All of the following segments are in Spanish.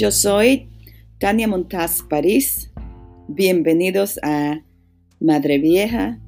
Yo soy Tania Montaz París. Bienvenidos a Madre Vieja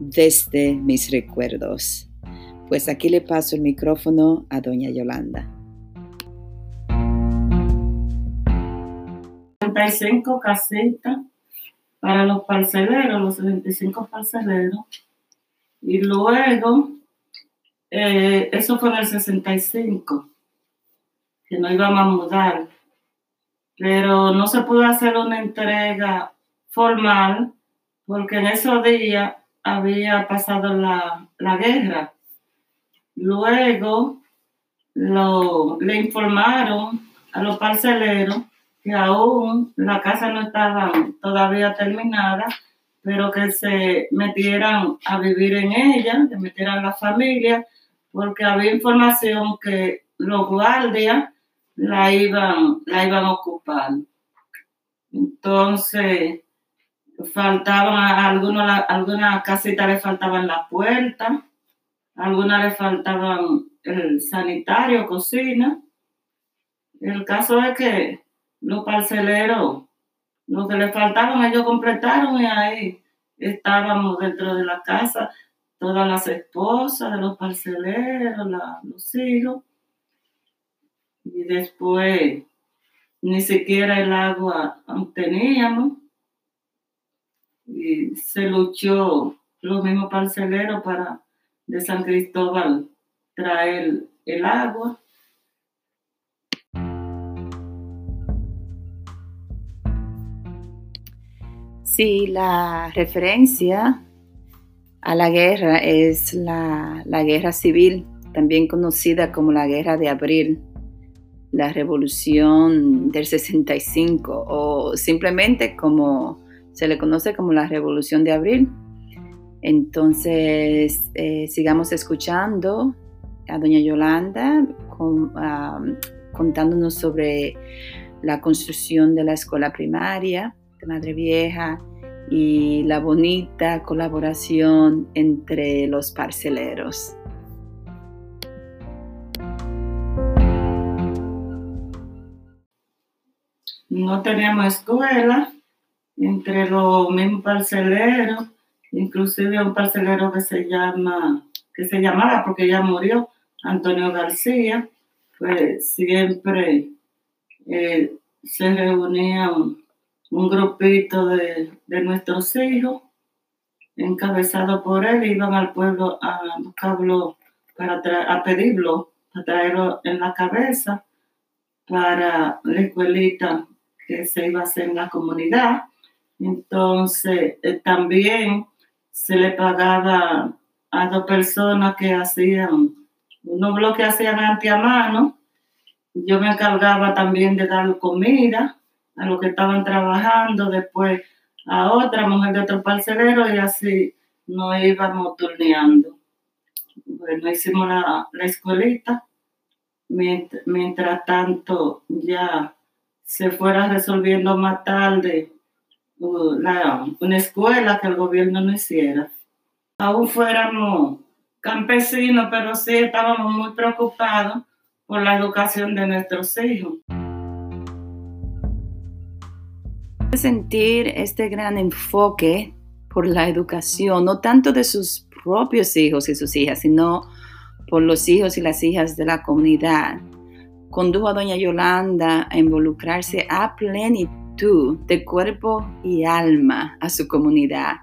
desde mis recuerdos. Pues aquí le paso el micrófono a doña Yolanda. 75 casitas para los parceleros, los 75 parceleros. Y luego, eh, eso fue en el 65, que nos íbamos a mudar. Pero no se pudo hacer una entrega formal porque en esos días había pasado la, guerra. Luego lo, le informaron a los parceleros que aún la casa no estaba todavía terminada, pero que se metieran a vivir en ella, que metieran la familia, porque había información que los guardias la iban, la iban a ocupar. Entonces, faltaban algunas, algunas casitas le faltaban la puerta, algunas le faltaban el sanitario, cocina. El caso es que los parceleros, lo que le faltaban, ellos completaron y ahí estábamos dentro de la casa, todas las esposas de los parceleros, los hijos. Y después ni siquiera el agua teníamos. Y se luchó los mismos parceleros para de San Cristóbal traer el agua. Sí, la referencia a la guerra es la, guerra civil, también conocida como la guerra de abril, la revolución del 65 o simplemente como se le conoce como la revolución de abril. Entonces, eh, sigamos escuchando a doña Yolanda contándonos sobre la construcción de la escuela primaria de Madre Vieja y la bonita colaboración entre los parceleros. No teníamos escuela entre los mismos parceleros, inclusive un parcelero que se llama, que se llamaba porque ya murió, Antonio García, pues siempre eh, se reunían un grupito de, nuestros hijos, encabezado por él, iban al pueblo a buscarlo, para a pedirlo, a traerlo en la cabeza para la escuelita que se iba a hacer en la comunidad. Entonces, eh, también se le pagaba a dos personas que hacían, unos bloques hacían antiamano. Yo me encargaba también de dar comida a los que estaban trabajando, después a otra mujer de otro parcelero y así nos íbamos turneando. Bueno, hicimos la, la escuelita, mientras, tanto ya se fuera resolviendo más tarde uh, una escuela que el gobierno no hiciera. Aún fuéramos campesinos, pero sí estábamos muy preocupados por la educación de nuestros hijos. sentir este gran enfoque por la educación, no tanto de sus propios hijos y sus hijas, sino por los hijos y las hijas de la comunidad. Condujo a doña Yolanda a involucrarse a plenitud de cuerpo y alma a su comunidad.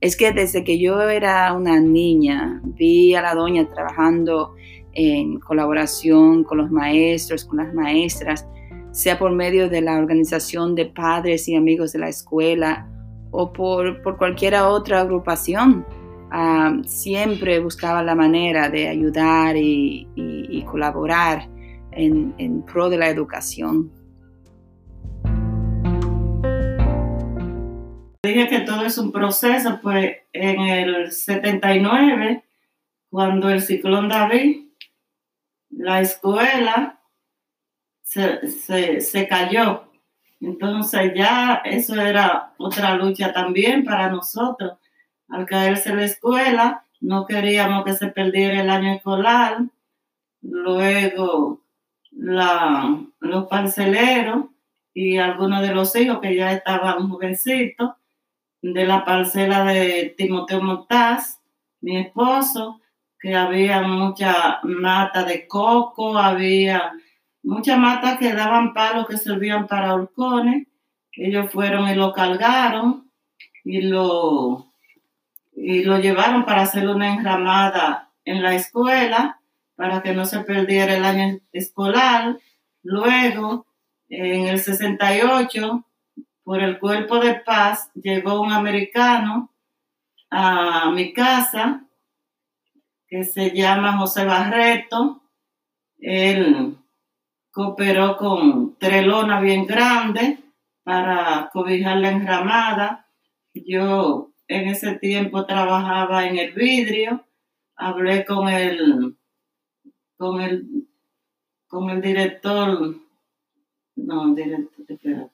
Es que desde que yo era una niña, vi a la doña trabajando en colaboración con los maestros, con las maestras, sea por medio de la organización de padres y amigos de la escuela o por, por cualquier otra agrupación. Ah, siempre buscaba la manera de ayudar y, colaborar en, pro de la educación. Dije que todo es un proceso, pues en el 79, cuando el ciclón David, la escuela se, cayó. Entonces ya eso era otra lucha también para nosotros. Al caerse la escuela, no queríamos que se perdiera el año escolar. Luego la, los parceleros y algunos de los hijos que ya estaban jovencitos, de la parcela de Timoteo Montaz, mi esposo, que había mucha mata de coco, había muchas matas que daban palos que servían para horcones. Ellos fueron y lo cargaron y lo, y lo llevaron para hacer una enramada en la escuela para que no se perdiera el año escolar. Luego, en el 68, por el cuerpo de paz, llegó un americano a mi casa que se llama José Barreto. Él cooperó con Trelona bien grande para cobijar la enramada. Yo en ese tiempo trabajaba en el vidrio, hablé con el, con el, con el director, no, director, espérate,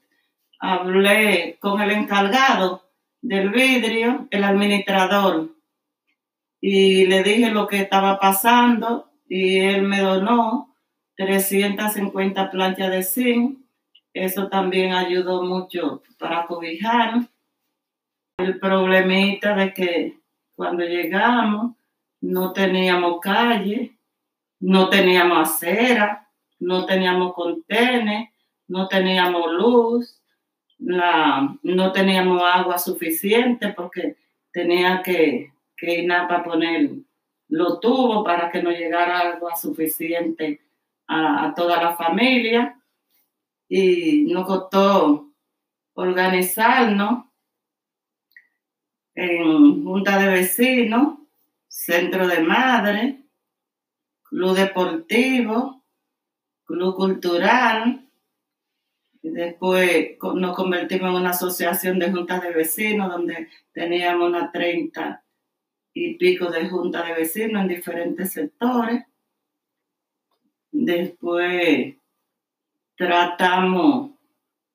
hablé con el encargado del vidrio, el administrador, y le dije lo que estaba pasando y él me donó 350 planchas de zinc. Eso también ayudó mucho para cobijar. El problemita de que cuando llegamos no teníamos calle, no teníamos acera, no teníamos contenes, no teníamos luz, la, no teníamos agua suficiente porque tenía que que para poner lo tuvo para que nos llegara agua suficiente a, toda la familia. Y nos costó organizarnos en junta de vecinos, centro de madre, club deportivo, club cultural. Y después nos convertimos en una asociación de juntas de vecinos donde teníamos unas 30 y pico de junta de vecinos en diferentes sectores. Después tratamos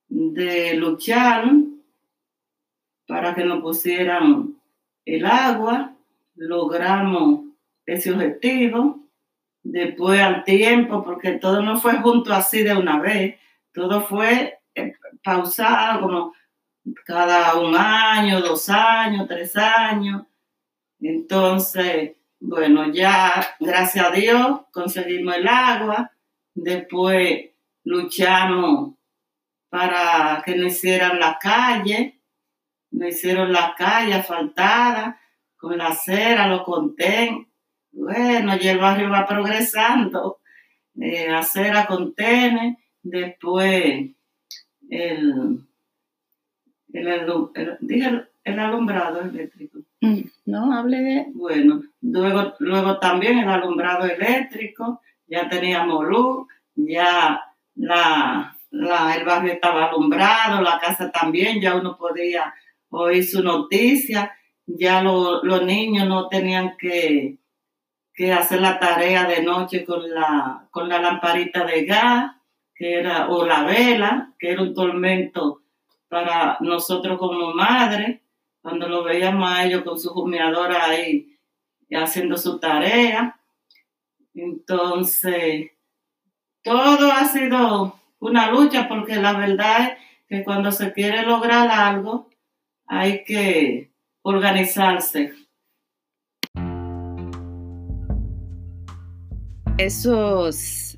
de luchar para que nos pusieran el agua, logramos ese objetivo. Después al tiempo, porque todo no fue junto así de una vez, todo fue eh, pausado como cada un año, dos años, tres años, entonces, bueno, ya gracias a Dios conseguimos el agua, después luchamos para que no hicieran la calle, no hicieron la calle asfaltada, con la acera, lo conté. Bueno, y el barrio va progresando, eh, acera contene, después el, el, dije el alumbrado eléctrico. Mm, no, hable de... Bueno, luego, luego también el alumbrado eléctrico, ya teníamos luz, ya la, la, el barrio estaba alumbrado, la casa también, ya uno podía oír su noticia, ya los niños no tenían que, que, hacer la tarea de noche con la, con la lamparita de gas, que era, o la vela, que era un tormento para nosotros como madres cuando lo veíamos a ellos con su humeadora ahí haciendo su tarea. Entonces, todo ha sido una lucha porque la verdad es que cuando se quiere lograr algo hay que organizarse. Esos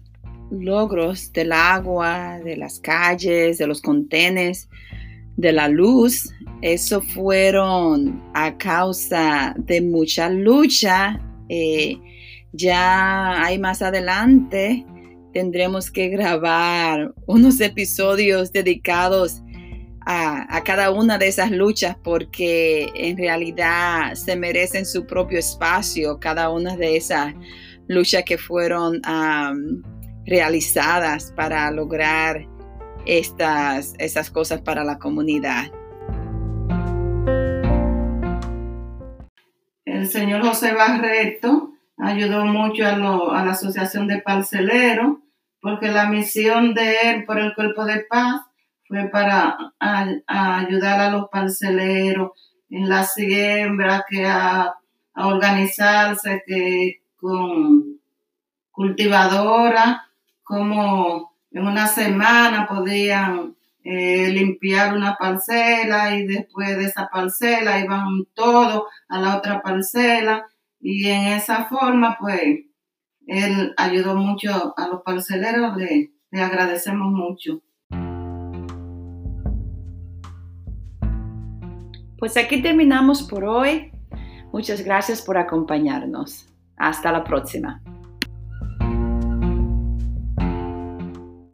logros del agua, de las calles, de los contenes, de la luz, eso fueron a causa de mucha lucha. Eh, ya hay más adelante tendremos que grabar unos episodios dedicados a, a, cada una de esas luchas porque en realidad se merecen su propio espacio, cada una de esas luchas que fueron realizadas para lograr estas, cosas para la comunidad. El señor José Barreto ayudó mucho a, la Asociación de Parceleros porque la misión de él por el Cuerpo de Paz fue para ayudar a los parceleros en la siembra, que a, a organizarse, que con cultivadora, como en una semana podían eh, limpiar una parcela y después de esa parcela iban todos a la otra parcela y en esa forma pues él ayudó mucho a los parceleros, le, le agradecemos mucho. Pues aquí terminamos por hoy. Muchas gracias por acompañarnos. Hasta la próxima.